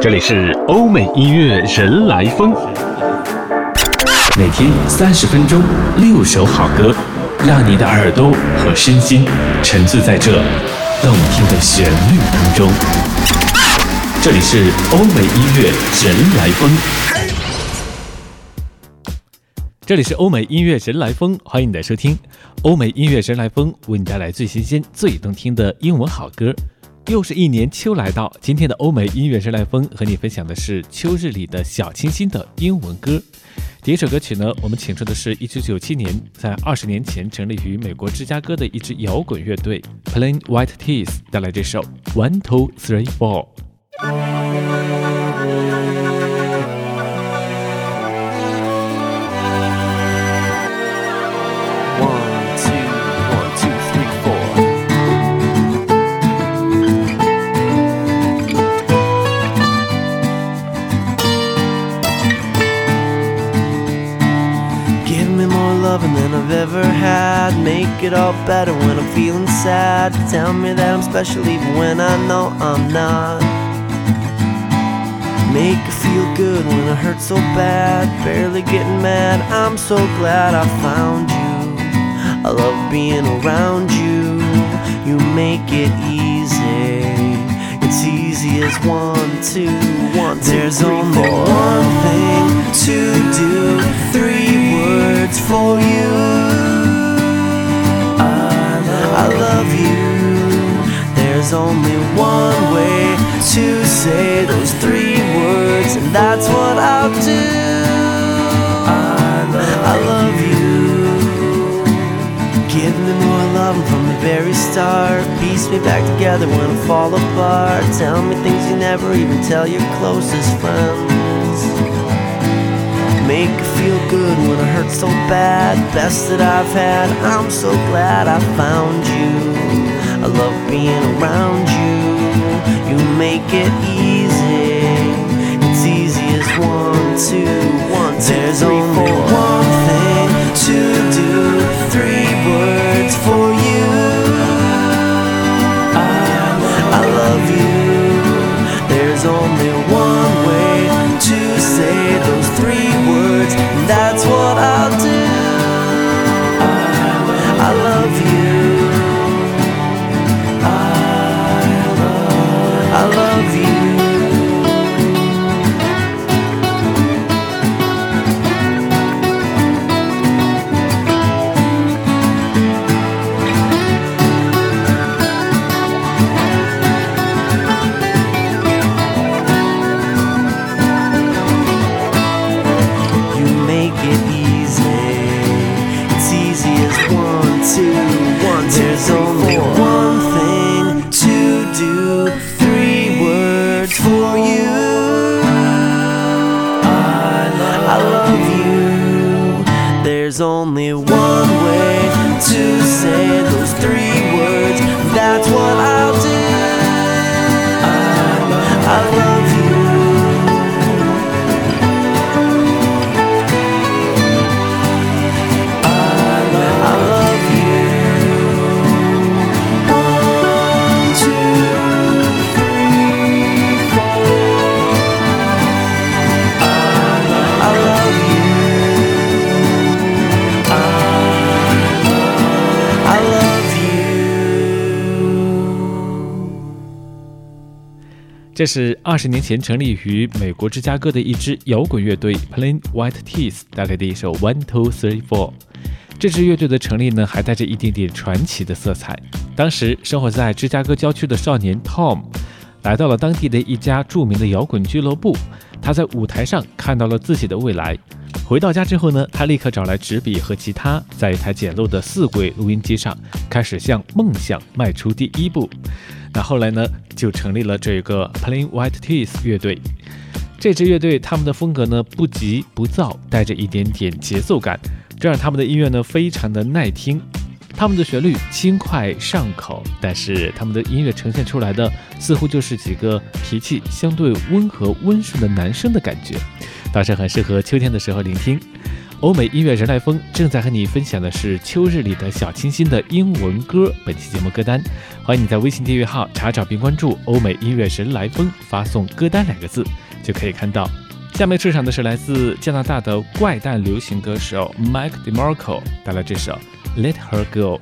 这里是欧美音乐人来疯，每天三十分钟，六首好歌，让你的耳朵和身心沉醉在这动听的旋律当中。这里是欧美音乐人来疯，这里是欧美音乐人来疯，欢迎你的收听。欧美音乐人来疯为你带来最新鲜、最动听的英文好歌。又是一年秋来到，今天的欧美音乐人来风和你分享的是秋日里的小清新的英文歌。第一首歌曲呢，我们请出的是一九九七年在二十年前成立于美国芝加哥的一支摇滚乐队 Plain White tees 带来这首 One Two Three Four。Make it all better when I'm feeling sad. Tell me that I'm special even when I know I'm not. Make it feel good when it hurts so bad. Barely getting mad. I'm so glad I found you. I love being around you. You make it easy. It's easy as one, two, one, two, There's three, only four. one thing to do. Three words for you. I love you. There's only one way to say those three words, and that's what I'll do. I love, you. Give me more love from the very start. Piece me back together when I fall apart. Tell me things you never even tell your closest friends. Make it feel good when it hurts so bad. Best that I've had. I'm so glad I found you. I love being around you. You make it easy. It's easy as one, two, one, two, There's three, four. 这是二十年前成立于美国芝加哥的一支摇滚乐队 Plain White tees 带来的一首 One Two Three Four。这支乐队的成立呢，还带着一点点传奇的色彩。当时生活在芝加哥郊区的少年 Tom，来到了当地的一家著名的摇滚俱乐部。他在舞台上看到了自己的未来。回到家之后呢，他立刻找来纸笔和吉他，在一台简陋的四轨录音机上，开始向梦想迈出第一步。那后来呢，就成立了这个 Plain White T's 乐队。这支乐队他们的风格呢不急不躁，带着一点点节奏感，这让他们的音乐呢非常的耐听。他们的旋律轻快上口，但是他们的音乐呈现出来的似乎就是几个脾气相对温和温顺的男生的感觉，倒是很适合秋天的时候聆听。欧美音乐人来疯正在和你分享的是秋日里的小清新的英文歌。本期节目歌单，欢迎你在微信订阅号查找并关注“欧美音乐人来疯”，发送“歌单”两个字就可以看到。下面出场的是来自加拿大的怪诞流行歌手 Mike DeMarco 带来这首《Let Her Go》。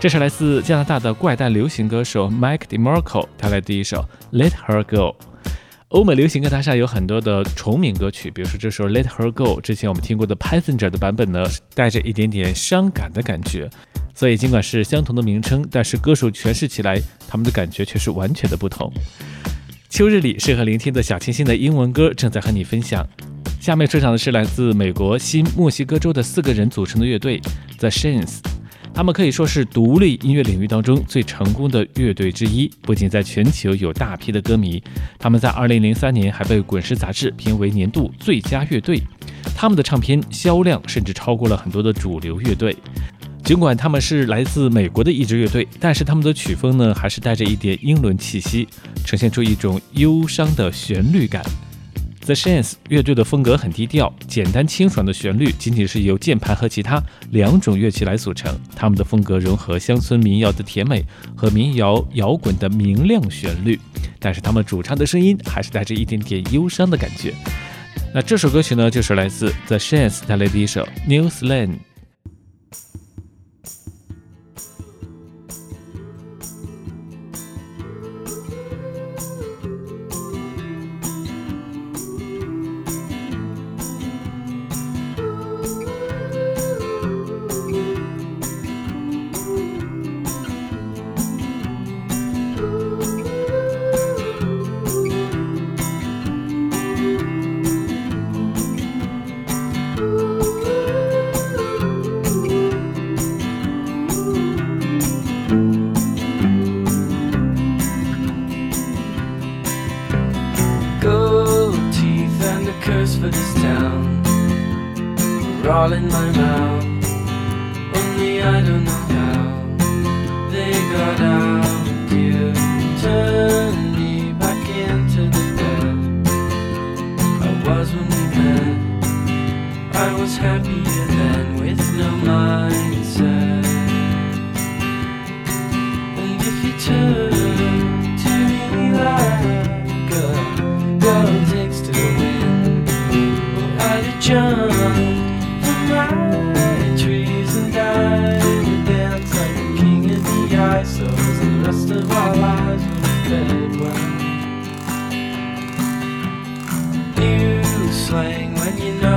这是来自加拿大的怪诞流行歌手 Mike DeMarco 带来的第一首《Let Her Go》。欧美流行歌坛上有很多的重名歌曲，比如说这首《Let Her Go》，之前我们听过的 Passenger 的版本呢，带着一点点伤感的感觉。所以尽管是相同的名称，但是歌手诠释起来，他们的感觉却是完全的不同。秋日里适合聆听的小清新的英文歌正在和你分享。下面出场的是来自美国新墨西哥州的四个人组成的乐队 The Shins。他们可以说是独立音乐领域当中最成功的乐队之一，不仅在全球有大批的歌迷，他们在2003年还被《滚石》杂志评为年度最佳乐队。他们的唱片销量甚至超过了很多的主流乐队。尽管他们是来自美国的一支乐队，但是他们的曲风呢，还是带着一点英伦气息，呈现出一种忧伤的旋律感。The Shins 乐队的风格很低调，简单清爽的旋律仅仅是由键盘和其他两种乐器来组成。他们的风格融合乡村民谣的甜美和民谣摇滚的明亮旋律，但是他们主唱的声音还是带着一点点忧伤的感觉。那这首歌曲呢，就是来自 The Shins 带来的一首《New Slang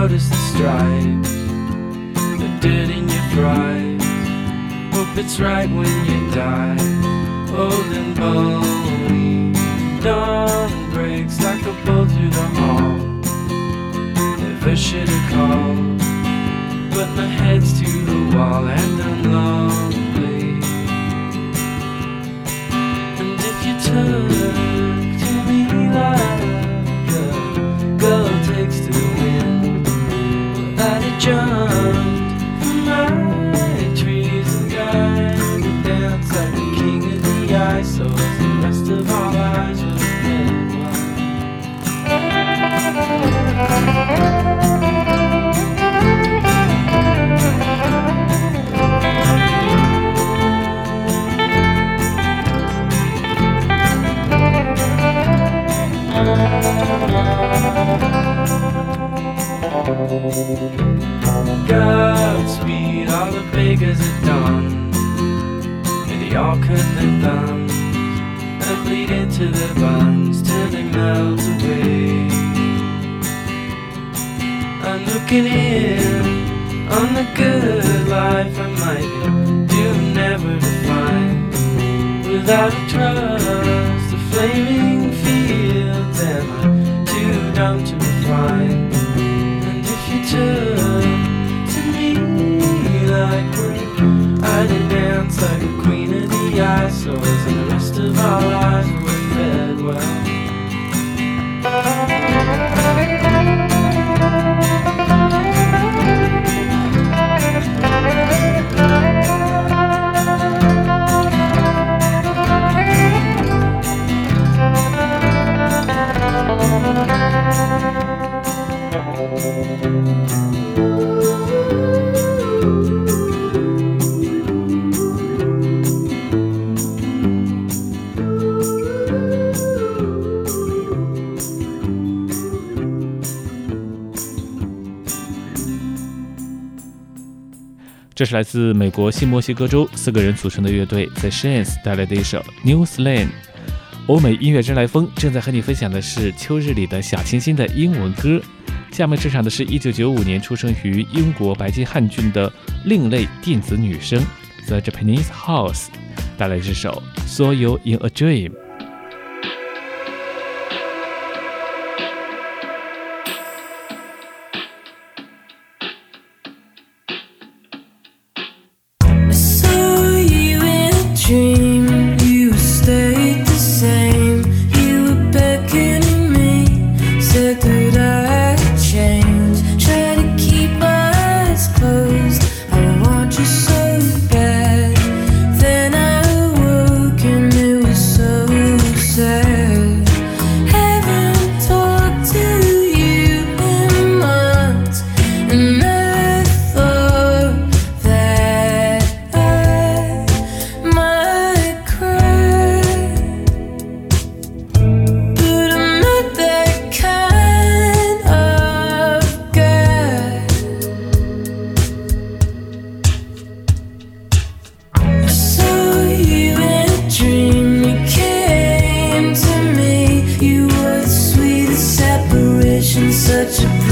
notice the stripes, the dirt in your fries. Hope it's right when but my head's to the wall and I'm their thumbs and bleed into their buns till they melt away. I'm looking in 这是来自美国新墨西哥州四个人组成的乐队 The Shins 带来的一首《New s l a n》。欧美音乐之来风正在和你分享的是秋日里的小清新的英文歌。下面出场的是一九九五年出生于英国白金汉郡的另类电子女声 The Japanese House 带来这首《Saw You in a Dream》。such a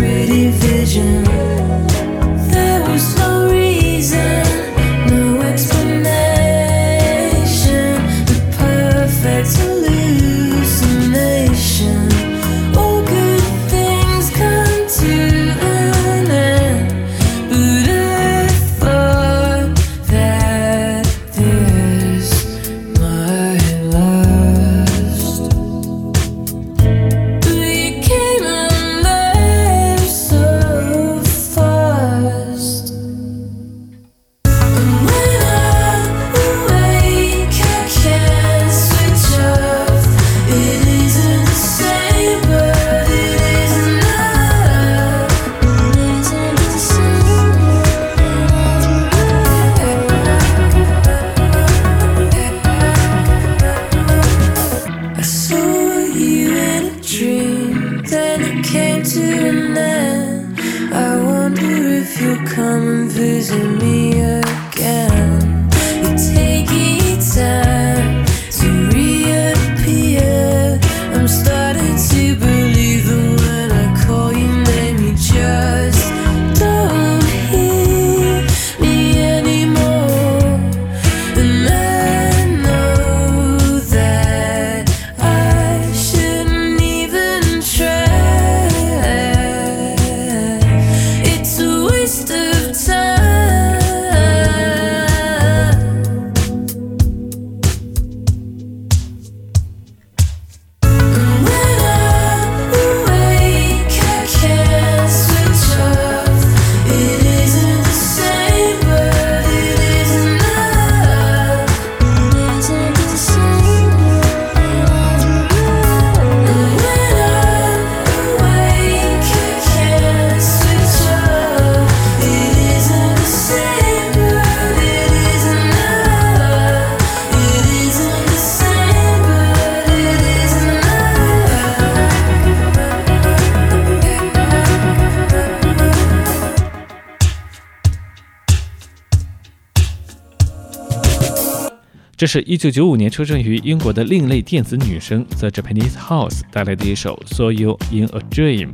这是一九九五年出生于英国的另类电子女声 The Japanese House 带来的一首《Saw You in a Dream》。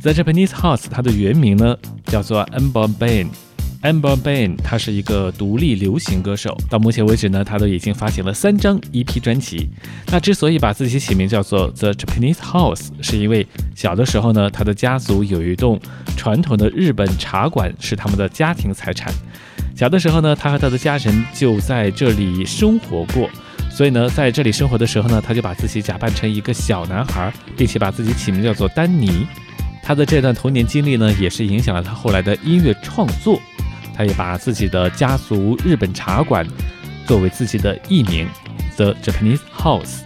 The Japanese House 它的原名呢叫做 Amber Bain。Amber Bain，她是一个独立流行歌手。到目前为止呢，她都已经发行了三张 EP 专辑。那之所以把自己起名叫做 The Japanese House，是因为小的时候呢，她的家族有一栋传统的日本茶馆是他们的家庭财产。小的时候呢，他和他的家人就在这里生活过。所以呢，在这里生活的时候呢，他就把自己假扮成一个小男孩，并且把自己起名叫做丹尼。他的这段童年经历呢，也是影响了他后来的音乐创作。他也把自己的家族日本茶馆作为自己的艺名，The Japanese House。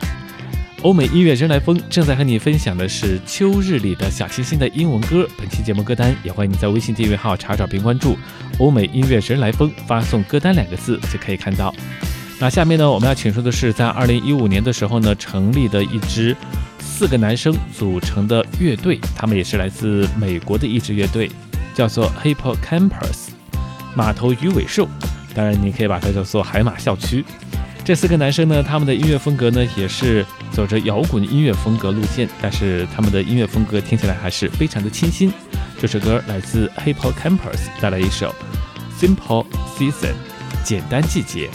欧美音乐人来风正在和你分享的是秋日里的小清新的英文歌。本期节目歌单也欢迎你在微信订阅号查找并关注“欧美音乐人来风”，发送“歌单”两个字就可以看到。那下面呢，我们要请出的是在二零一五年的时候呢成立的一支四个男生组成的乐队，他们也是来自美国的一支乐队，叫做 Hippo Campus。马头鱼尾兽，当然你可以把它叫做海马校区。这四个男生呢，他们的音乐风格呢也是走着摇滚音乐风格路线，但是他们的音乐风格听起来还是非常的清新。这首歌来自 Hip Hop Campus，带来一首 Simple Season，简单季节。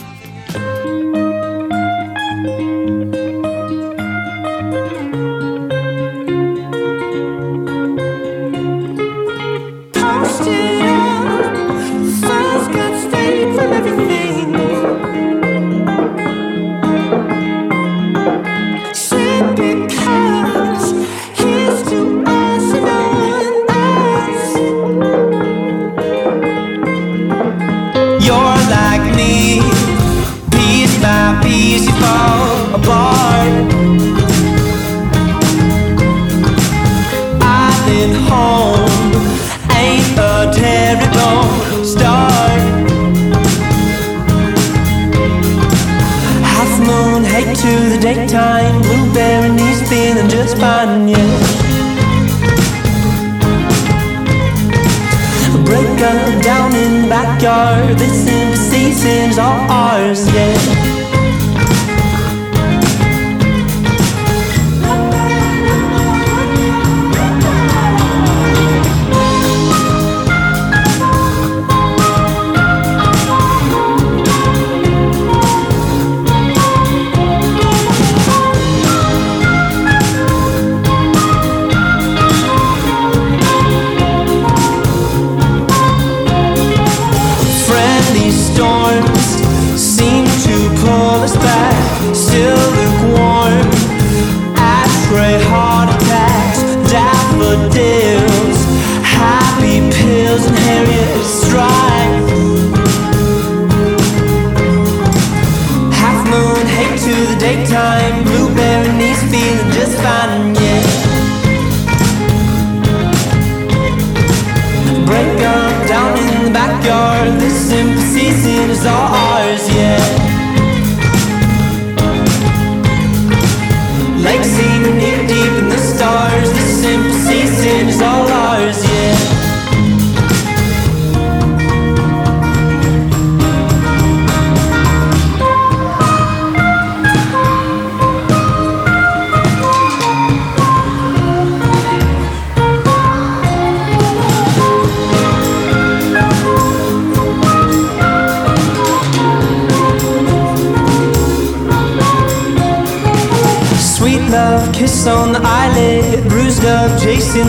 bunker down in the backyard. This empty season's all ours, yeah.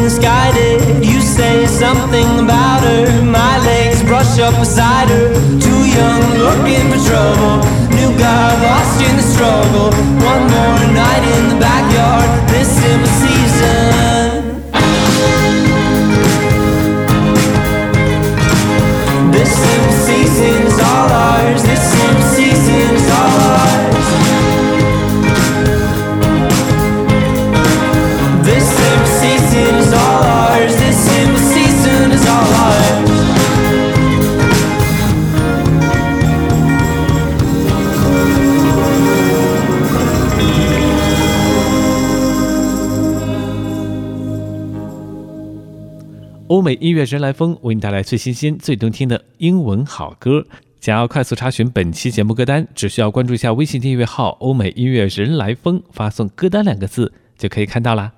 Sky did you say something about her? My legs brush up beside her. Too young, looking for trouble. New guy lost in the struggle. One more night in the backyard. 音乐人来风》为你带来最新鲜、最动听的英文好歌。想要快速查询本期节目歌单，只需要关注一下微信订阅号“欧美音乐人来疯”，发送“歌单”两个字就可以看到啦。